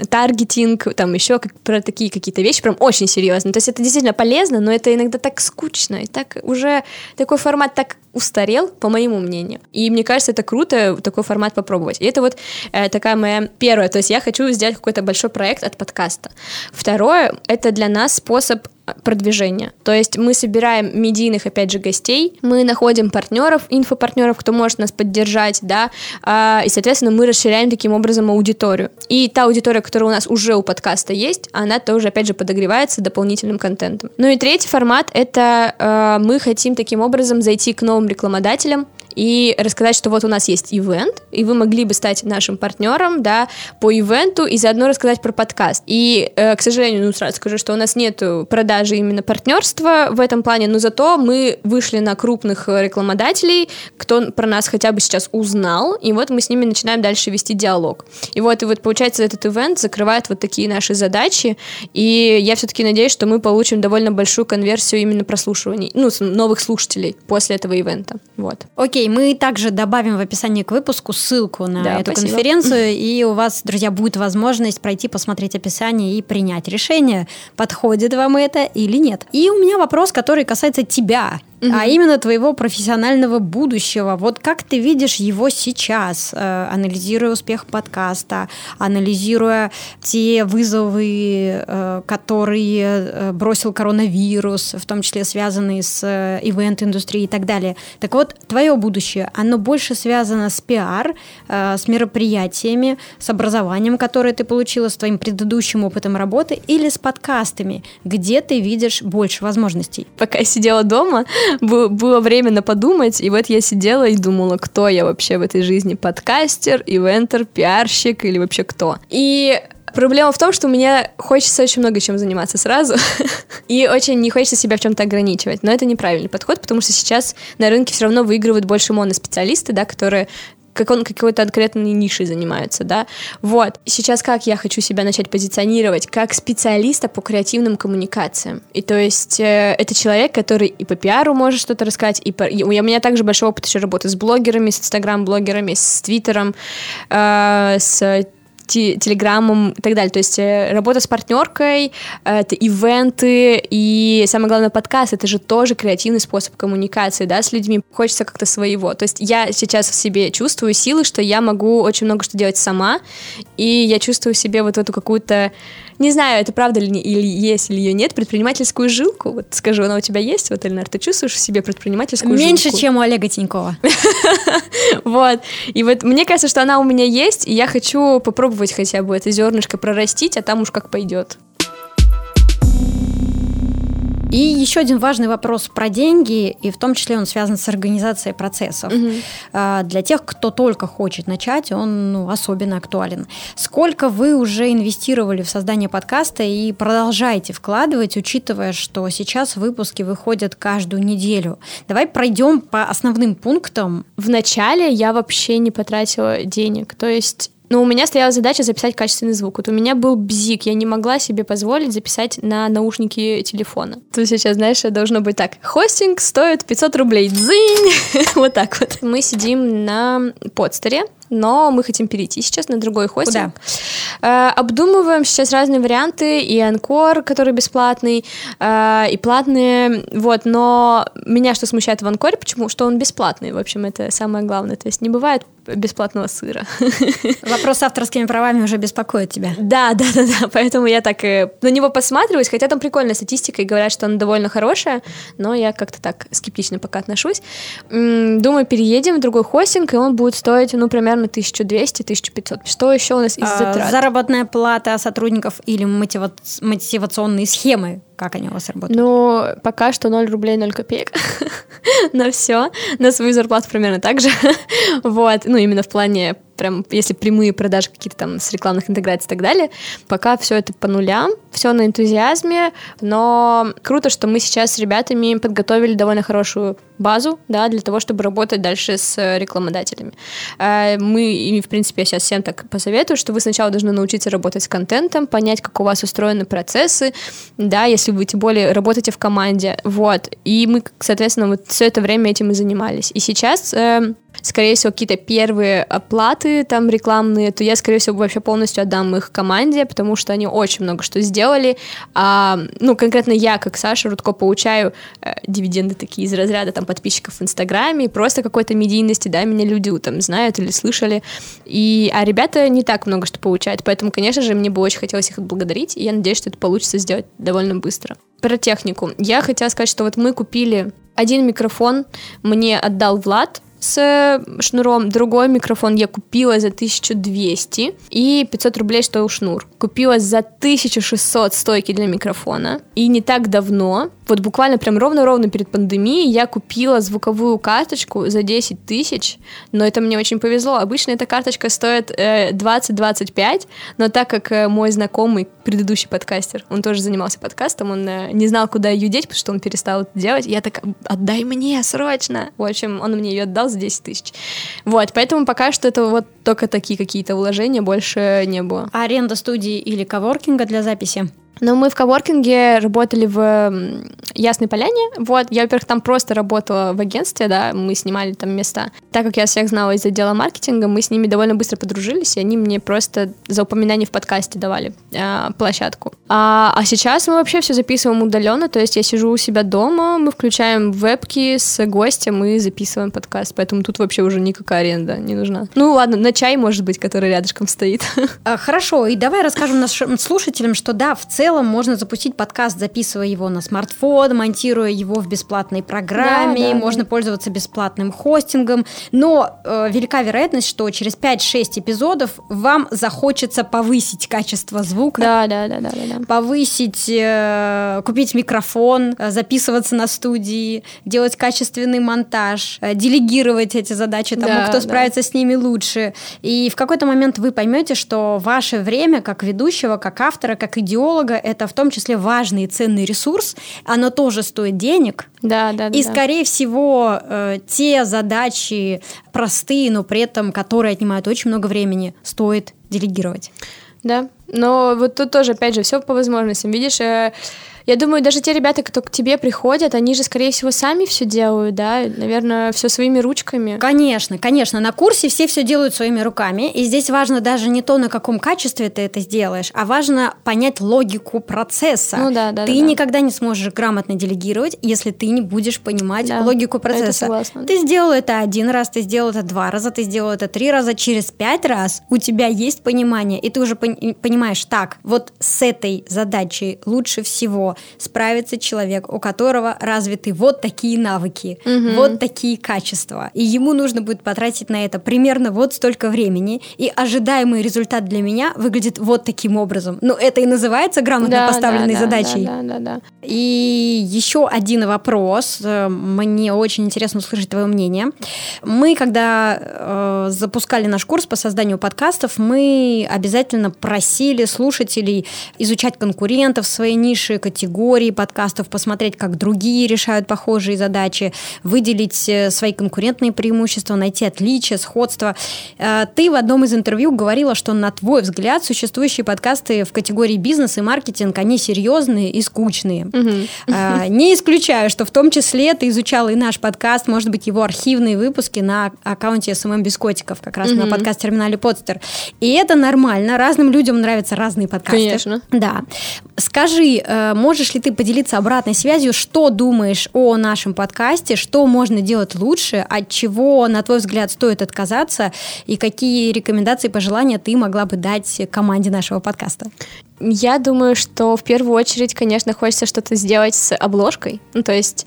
таргет таргетинг, там еще как, про такие какие-то вещи, прям очень серьезно. То есть это действительно полезно, но это иногда так скучно, и так уже такой формат так устарел, по моему мнению. И мне кажется, это круто такой формат попробовать. И это вот э, такая моя первая, то есть я хочу сделать какой-то большой проект от подкаста. Второе, это для нас способ продвижения. То есть мы собираем медийных, опять же, гостей, мы находим партнеров, инфопартнеров, кто может нас поддержать, да, а, и, соответственно, мы расширяем таким образом аудиторию. И та аудитория, которая у нас уже у подкаста есть, она тоже, опять же, подогревается дополнительным контентом. Ну и третий формат — это э, мы хотим таким образом зайти к новым рекламодателям, и рассказать, что вот у нас есть ивент, и вы могли бы стать нашим партнером, да, по ивенту, и заодно рассказать про подкаст. И, э, к сожалению, ну, сразу скажу, что у нас нет продажи именно партнерства в этом плане, но зато мы вышли на крупных рекламодателей, кто про нас хотя бы сейчас узнал, и вот мы с ними начинаем дальше вести диалог. И вот, и вот получается, этот ивент закрывает вот такие наши задачи, и я все-таки надеюсь, что мы получим довольно большую конверсию именно прослушиваний, ну, новых слушателей после этого ивента. Вот. Окей, Окей, мы также добавим в описании к выпуску ссылку на да, эту спасибо. конференцию, и у вас, друзья, будет возможность пройти, посмотреть описание и принять решение, подходит вам это или нет. И у меня вопрос, который касается тебя угу. а именно твоего профессионального будущего. Вот как ты видишь его сейчас, э, анализируя успех подкаста, анализируя те вызовы, э, которые э, бросил коронавирус, в том числе связанные с ивент-индустрией и так далее. Так вот, твое будущее, оно больше связано с пиар, с мероприятиями, с образованием, которое ты получила, с твоим предыдущим опытом работы или с подкастами, где ты видишь больше возможностей? Пока я сидела дома, было время подумать, и вот я сидела и думала, кто я вообще в этой жизни, подкастер, ивентер, пиарщик или вообще кто. И Проблема в том, что у меня хочется очень много чем заниматься сразу, <laughs> и очень не хочется себя в чем-то ограничивать. Но это неправильный подход, потому что сейчас на рынке все равно выигрывают больше моноспециалисты, да, которые как он какой-то конкретной нишей занимается, да. Вот. Сейчас как я хочу себя начать позиционировать? Как специалиста по креативным коммуникациям. И то есть э, это человек, который и по пиару может что-то рассказать, и, по... и у меня также большой опыт еще работы с блогерами, с инстаграм-блогерами, с твиттером, э, с телеграммом и так далее. То есть э, работа с партнеркой, это ивенты и, самое главное, подкаст. Это же тоже креативный способ коммуникации, да, с людьми. Хочется как-то своего. То есть я сейчас в себе чувствую силы, что я могу очень много что делать сама, и я чувствую в себе вот эту какую-то не знаю, это правда ли или есть или ее нет, предпринимательскую жилку. Вот скажу, она у тебя есть, вот, Эльнар, ты чувствуешь в себе предпринимательскую Меньше, жилку? Меньше, чем у Олега Тинькова. <laughs> Вот. И вот мне кажется, что она у меня есть, и я хочу попробовать хотя бы это зернышко прорастить, а там уж как пойдет. И еще один важный вопрос про деньги, и в том числе он связан с организацией процессов. Угу. Для тех, кто только хочет начать, он ну, особенно актуален. Сколько вы уже инвестировали в создание подкаста и продолжаете вкладывать, учитывая, что сейчас выпуски выходят каждую неделю? Давай пройдем по основным пунктам. Вначале я вообще не потратила денег. То есть но у меня стояла задача записать качественный звук. Вот у меня был бзик, я не могла себе позволить записать на наушники телефона. Тут сейчас, знаешь, должно быть так. Хостинг стоит 500 рублей. Дзынь! <laughs> вот так вот. Мы сидим на подстере, но мы хотим перейти сейчас на другой хостинг. Куда? Э, обдумываем сейчас разные варианты, и Анкор, который бесплатный, э, и платные, вот, но меня что смущает в Анкоре, почему? Что он бесплатный, в общем, это самое главное, то есть не бывает бесплатного сыра. <laughs> Вопрос с авторскими правами уже беспокоит тебя. Да, <laughs> да, да, да, поэтому я так э, на него посматриваюсь, хотя там прикольная статистика, и говорят, что она довольно хорошая, но я как-то так скептично пока отношусь. Думаю, переедем в другой хостинг, и он будет стоить, ну, примерно 1200-1500. Что еще у нас из а, затрат? Заработная плата сотрудников или мотивационные схемы, как они у вас работают? Ну, пока что 0 рублей 0 копеек <laughs> на все, на свою зарплату примерно так же. <laughs> вот, ну, именно в плане прям, если прямые продажи какие-то там с рекламных интеграций и так далее, пока все это по нулям, все на энтузиазме, но круто, что мы сейчас с ребятами подготовили довольно хорошую базу, да, для того, чтобы работать дальше с рекламодателями. Э, мы, и, в принципе, я сейчас всем так посоветую, что вы сначала должны научиться работать с контентом, понять, как у вас устроены процессы, да, если вы тем более работаете в команде, вот, и мы, соответственно, вот все это время этим и занимались. И сейчас э, скорее всего, какие-то первые оплаты там рекламные, то я, скорее всего, вообще полностью отдам их команде, потому что они очень много что сделали. А, ну, конкретно я, как Саша Рудко, получаю э, дивиденды такие из разряда там подписчиков в Инстаграме, просто какой-то медийности, да, меня люди там знают или слышали. И, а ребята не так много что получают, поэтому, конечно же, мне бы очень хотелось их отблагодарить, и я надеюсь, что это получится сделать довольно быстро. Про технику. Я хотела сказать, что вот мы купили один микрофон, мне отдал Влад, с шнуром. Другой микрофон я купила за 1200 и 500 рублей стоил шнур. Купила за 1600 стойки для микрофона. И не так давно, вот буквально прям ровно-ровно перед пандемией, я купила звуковую карточку за 10 тысяч, но это мне очень повезло. Обычно эта карточка стоит э, 20-25, но так как э, мой знакомый, предыдущий подкастер, он тоже занимался подкастом, он э, не знал, куда ее деть, потому что он перестал это делать, я так, отдай мне срочно. В общем, он мне ее отдал за 10 тысяч. Вот, поэтому пока что это вот только такие какие-то вложения, больше не было. Аренда студии или коворкинга для записи? Но мы в коворкинге работали в Ясной Поляне. Вот, я, во-первых, там просто работала в агентстве, да, мы снимали там места. Так как я всех знала из отдела маркетинга, мы с ними довольно быстро подружились, и они мне просто за упоминание в подкасте давали э, площадку. А, а сейчас мы вообще все записываем удаленно, то есть я сижу у себя дома, мы включаем вебки с гостем и записываем подкаст, поэтому тут вообще уже никакая аренда не нужна. Ну ладно, на чай, может быть, который рядышком стоит. А, хорошо, и давай расскажем нашим слушателям, что да, в целом можно запустить подкаст, записывая его на смартфон, монтируя его в бесплатной программе, да, да, можно да. пользоваться бесплатным хостингом, но э, велика вероятность, что через 5-6 эпизодов вам захочется повысить качество звука. Да, да, да, да, да. да. Повысить, э, купить микрофон, э, записываться на студии, делать качественный монтаж, э, делегировать эти задачи тому, да, кто справится да. с ними лучше. И в какой-то момент вы поймете, что ваше время как ведущего, как автора, как идеолога, это в том числе важный и ценный ресурс. Оно тоже стоит денег. Да, да, И, да. скорее всего, э, те задачи простые, но при этом которые отнимают очень много времени, стоит делегировать. Да, но вот тут тоже, опять же, все по возможностям. Видишь, э, я думаю, даже те ребята, кто к тебе приходят, они же, скорее всего, сами все делают, да, наверное, все своими ручками. Конечно, конечно. На курсе все все делают своими руками, и здесь важно даже не то, на каком качестве ты это сделаешь, а важно понять логику процесса. Ну да, да. Ты да, никогда не сможешь грамотно делегировать, если ты не будешь понимать да, логику процесса. Это согласна. Ты сделал это один раз, ты сделал это два раза, ты сделал это три раза, через пять раз у тебя есть понимание, и ты уже понимаешь, так, вот с этой задачей лучше всего справится человек, у которого развиты вот такие навыки, угу. вот такие качества. И ему нужно будет потратить на это примерно вот столько времени, и ожидаемый результат для меня выглядит вот таким образом. Ну, это и называется грамотно да, поставленной да, задачей. Да, да, да, да. И еще один вопрос. Мне очень интересно услышать твое мнение. Мы, когда э, запускали наш курс по созданию подкастов, мы обязательно просили слушателей изучать конкурентов в своей нише, категории подкастов, посмотреть, как другие решают похожие задачи, выделить э, свои конкурентные преимущества, найти отличия, сходства. Э, ты в одном из интервью говорила, что, на твой взгляд, существующие подкасты в категории бизнес и маркетинг, они серьезные и скучные. Угу. Не исключаю, что в том числе ты изучала и наш подкаст, может быть, его архивные выпуски на аккаунте SMM Без Котиков, как раз угу. на подкаст-терминале Подстер. И это нормально, разным людям нравятся разные подкасты. Конечно. Да. Скажи, может Можешь ли ты поделиться обратной связью, что думаешь о нашем подкасте, что можно делать лучше, от чего, на твой взгляд, стоит отказаться, и какие рекомендации, пожелания ты могла бы дать команде нашего подкаста? Я думаю, что в первую очередь, конечно, хочется что-то сделать с обложкой. Ну, то есть,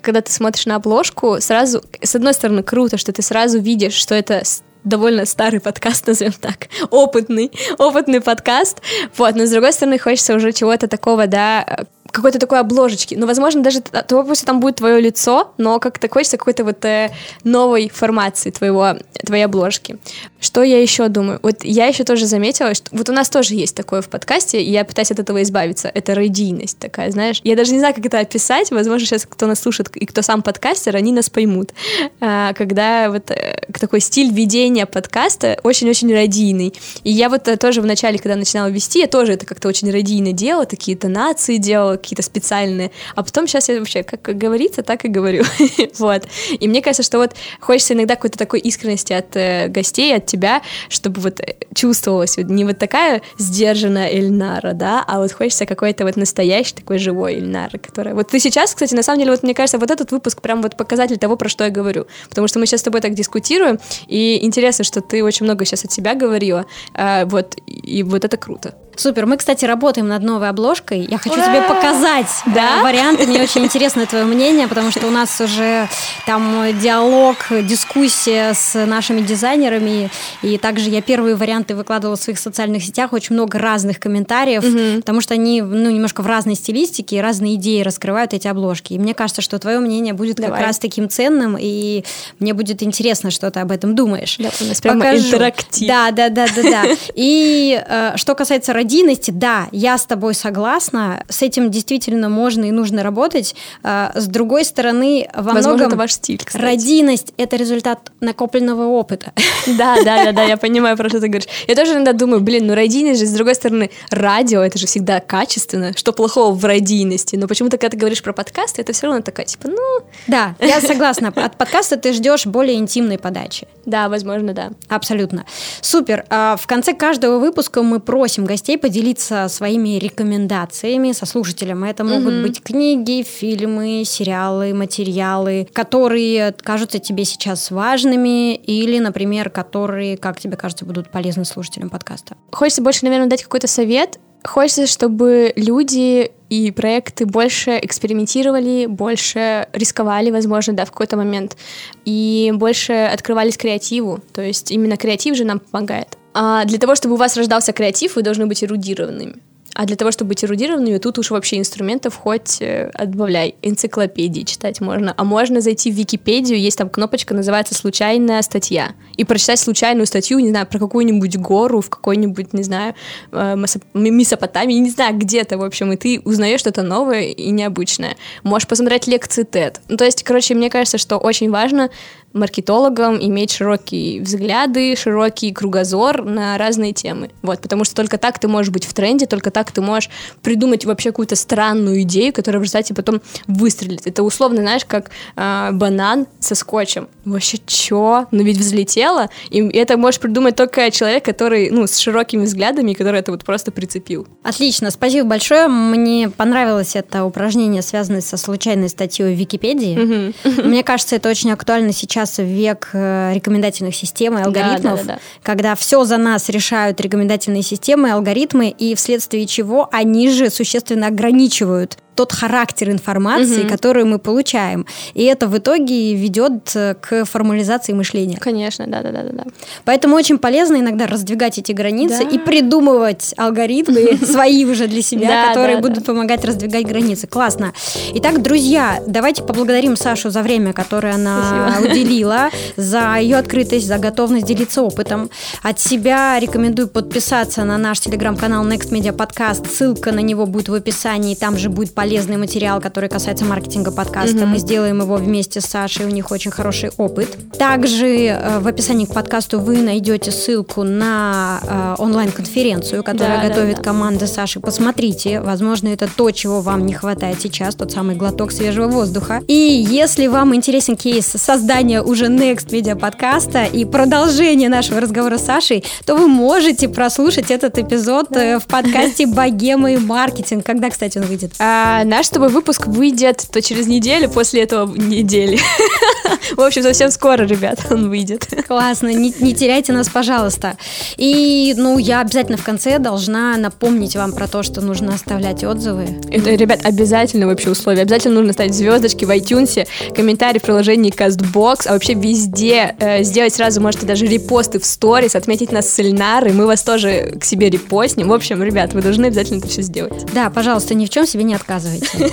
когда ты смотришь на обложку, сразу, с одной стороны, круто, что ты сразу видишь, что это довольно старый подкаст, назовем так, опытный, опытный подкаст, вот, но с другой стороны хочется уже чего-то такого, да, какой-то такой обложечки. Ну, возможно, даже то, пусть там будет твое лицо, но как-то хочется какой-то вот э, новой формации твоего, твоей обложки. Что я еще думаю? Вот я еще тоже заметила, что вот у нас тоже есть такое в подкасте, и я пытаюсь от этого избавиться. Это радийность такая, знаешь. Я даже не знаю, как это описать. Возможно, сейчас кто нас слушает и кто сам подкастер, они нас поймут. А, когда вот э, такой стиль ведения подкаста очень-очень радийный. И я вот э, тоже в начале, когда начинала вести, я тоже это как-то очень радийно делала, такие тонации делала, какие-то специальные, а потом сейчас я вообще, как говорится, так и говорю, <laughs> вот. И мне кажется, что вот хочется иногда какой-то такой искренности от э, гостей, от тебя, чтобы вот э, чувствовалась вот не вот такая сдержанная Эльнара, да, а вот хочется какой-то вот настоящий такой живой Эльнара, которая... Вот ты сейчас, кстати, на самом деле, вот мне кажется, вот этот выпуск прям вот показатель того, про что я говорю, потому что мы сейчас с тобой так дискутируем, и интересно, что ты очень много сейчас от себя говорила, э, вот, и вот это круто. Супер. Мы, кстати, работаем над новой обложкой. Я хочу Ура! тебе показать э, да? варианты. Мне очень интересно твое мнение, потому что у нас уже там диалог, дискуссия с нашими дизайнерами. И также я первые варианты выкладывала в своих социальных сетях. Очень много разных комментариев, угу. потому что они ну, немножко в разной стилистике и разные идеи раскрывают эти обложки. И мне кажется, что твое мнение будет Давай. как раз таким ценным, и мне будет интересно, что ты об этом думаешь. Да, у нас прямо Покажу. интерактив. Да, да, да, да, да. <laughs> И э, что касается радийности, да, я с тобой согласна, с этим действительно можно и нужно работать. А, с другой стороны, во Возможно, многом это ваш стиль, кстати. радийность – это результат накопленного опыта. <laughs> Да, да, да, да, я понимаю, про что ты говоришь. Я тоже иногда думаю, блин, ну радийность же, с другой стороны, радио, это же всегда качественно. Что плохого в радийности? Но почему-то, когда ты говоришь про подкасты, это все равно такая, типа, ну... Да, я <laughs> согласна. От подкаста ты ждешь более интимной подачи. Да, возможно, да. Абсолютно. Супер. А, В конце каждого выпуска мы просим гостей поделиться своими рекомендациями со слушателем. Это могут быть книги, фильмы, сериалы, материалы, которые кажутся тебе сейчас важными или, например, которые, как тебе кажется, будут полезны слушателям подкаста. Хочется больше, наверное, дать какой-то совет. Хочется, чтобы люди и проекты больше экспериментировали, больше рисковали, возможно, да, в какой-то момент, и больше открывались креативу. То есть именно креатив же нам помогает. А для того, чтобы у вас рождался креатив, вы должны быть эрудированными. А для того, чтобы быть эрудированными, тут уж вообще инструментов хоть э, отбавляй. Энциклопедии читать можно. А можно зайти в Википедию, есть там кнопочка, называется «Случайная статья». И прочитать случайную статью, не знаю, про какую-нибудь гору в какой-нибудь, не знаю, э, Месоп- Месопотамии, не знаю, где-то, в общем, и ты узнаешь что-то новое и необычное. Можешь посмотреть лекции TED. Ну, то есть, короче, мне кажется, что очень важно маркетологам иметь широкие взгляды, широкий кругозор на разные темы. Вот, потому что только так ты можешь быть в тренде, только так ты можешь придумать вообще какую-то странную идею, которая в результате потом выстрелит. Это условно, знаешь, как э, банан со скотчем. Вообще, чё? Ну ведь взлетело, и это можешь придумать только человек, который, ну, с широкими взглядами, который это вот просто прицепил. Отлично, спасибо большое. Мне понравилось это упражнение, связанное со случайной статьей в Википедии. Мне кажется, это очень актуально сейчас в век э, рекомендательных систем и алгоритмов, да, да, да. когда все за нас решают рекомендательные системы и алгоритмы, и вследствие чего они же существенно ограничивают тот характер информации, Мгм. которую мы получаем. И это в итоге ведет э, к формализации мышления. Конечно, да-да-да-да. Поэтому очень полезно иногда раздвигать эти границы Да. и придумывать алгоритмы <laughs> свои уже для себя, Да, которые да, будут помогать раздвигать границы. Классно. Итак, друзья, давайте поблагодарим Сашу за время, которое она <laughs> уделила, за ее открытость, за готовность делиться опытом. От себя рекомендую подписаться на наш телеграм-канал Next Media Podcast. Ссылка на него будет в описании. Там же будет полезный материал, который касается маркетинга подкаста. Мгм. Мы сделаем его вместе с Сашей. У них очень хороший опыт. Также э, в описании к подкасту вы найдете ссылку на э, онлайн-конференцию, которую Да, да, готовит да. команда Саши. Посмотрите, возможно, это то, чего вам не хватает сейчас, тот самый глоток свежего воздуха. И если вам интересен кейс создания уже Next Media подкаста и продолжение нашего разговора с Сашей, то вы можете прослушать этот эпизод э, в подкасте «Богема и маркетинг». Когда, кстати, он выйдет? А наш с тобой выпуск выйдет то через неделю после этого недели. <laughs> В общем, совсем скоро, ребят, он выйдет. Классно, не, не теряйте нас, пожалуйста. И, ну, я обязательно в конце должна напомнить вам про то, что нужно оставлять отзывы. Это, ребят, обязательно вообще условие. Обязательно нужно ставить звездочки в iTunes, комментарий в приложении CastBox, а вообще везде э, сделать сразу можете даже репосты в сторис, отметить нас с Эльнарой, мы вас тоже к себе репостнем. В общем, ребят, вы должны обязательно это все сделать. Да, пожалуйста, ни в чем себе не отказывайте.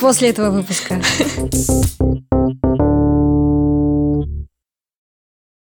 После этого выпуска.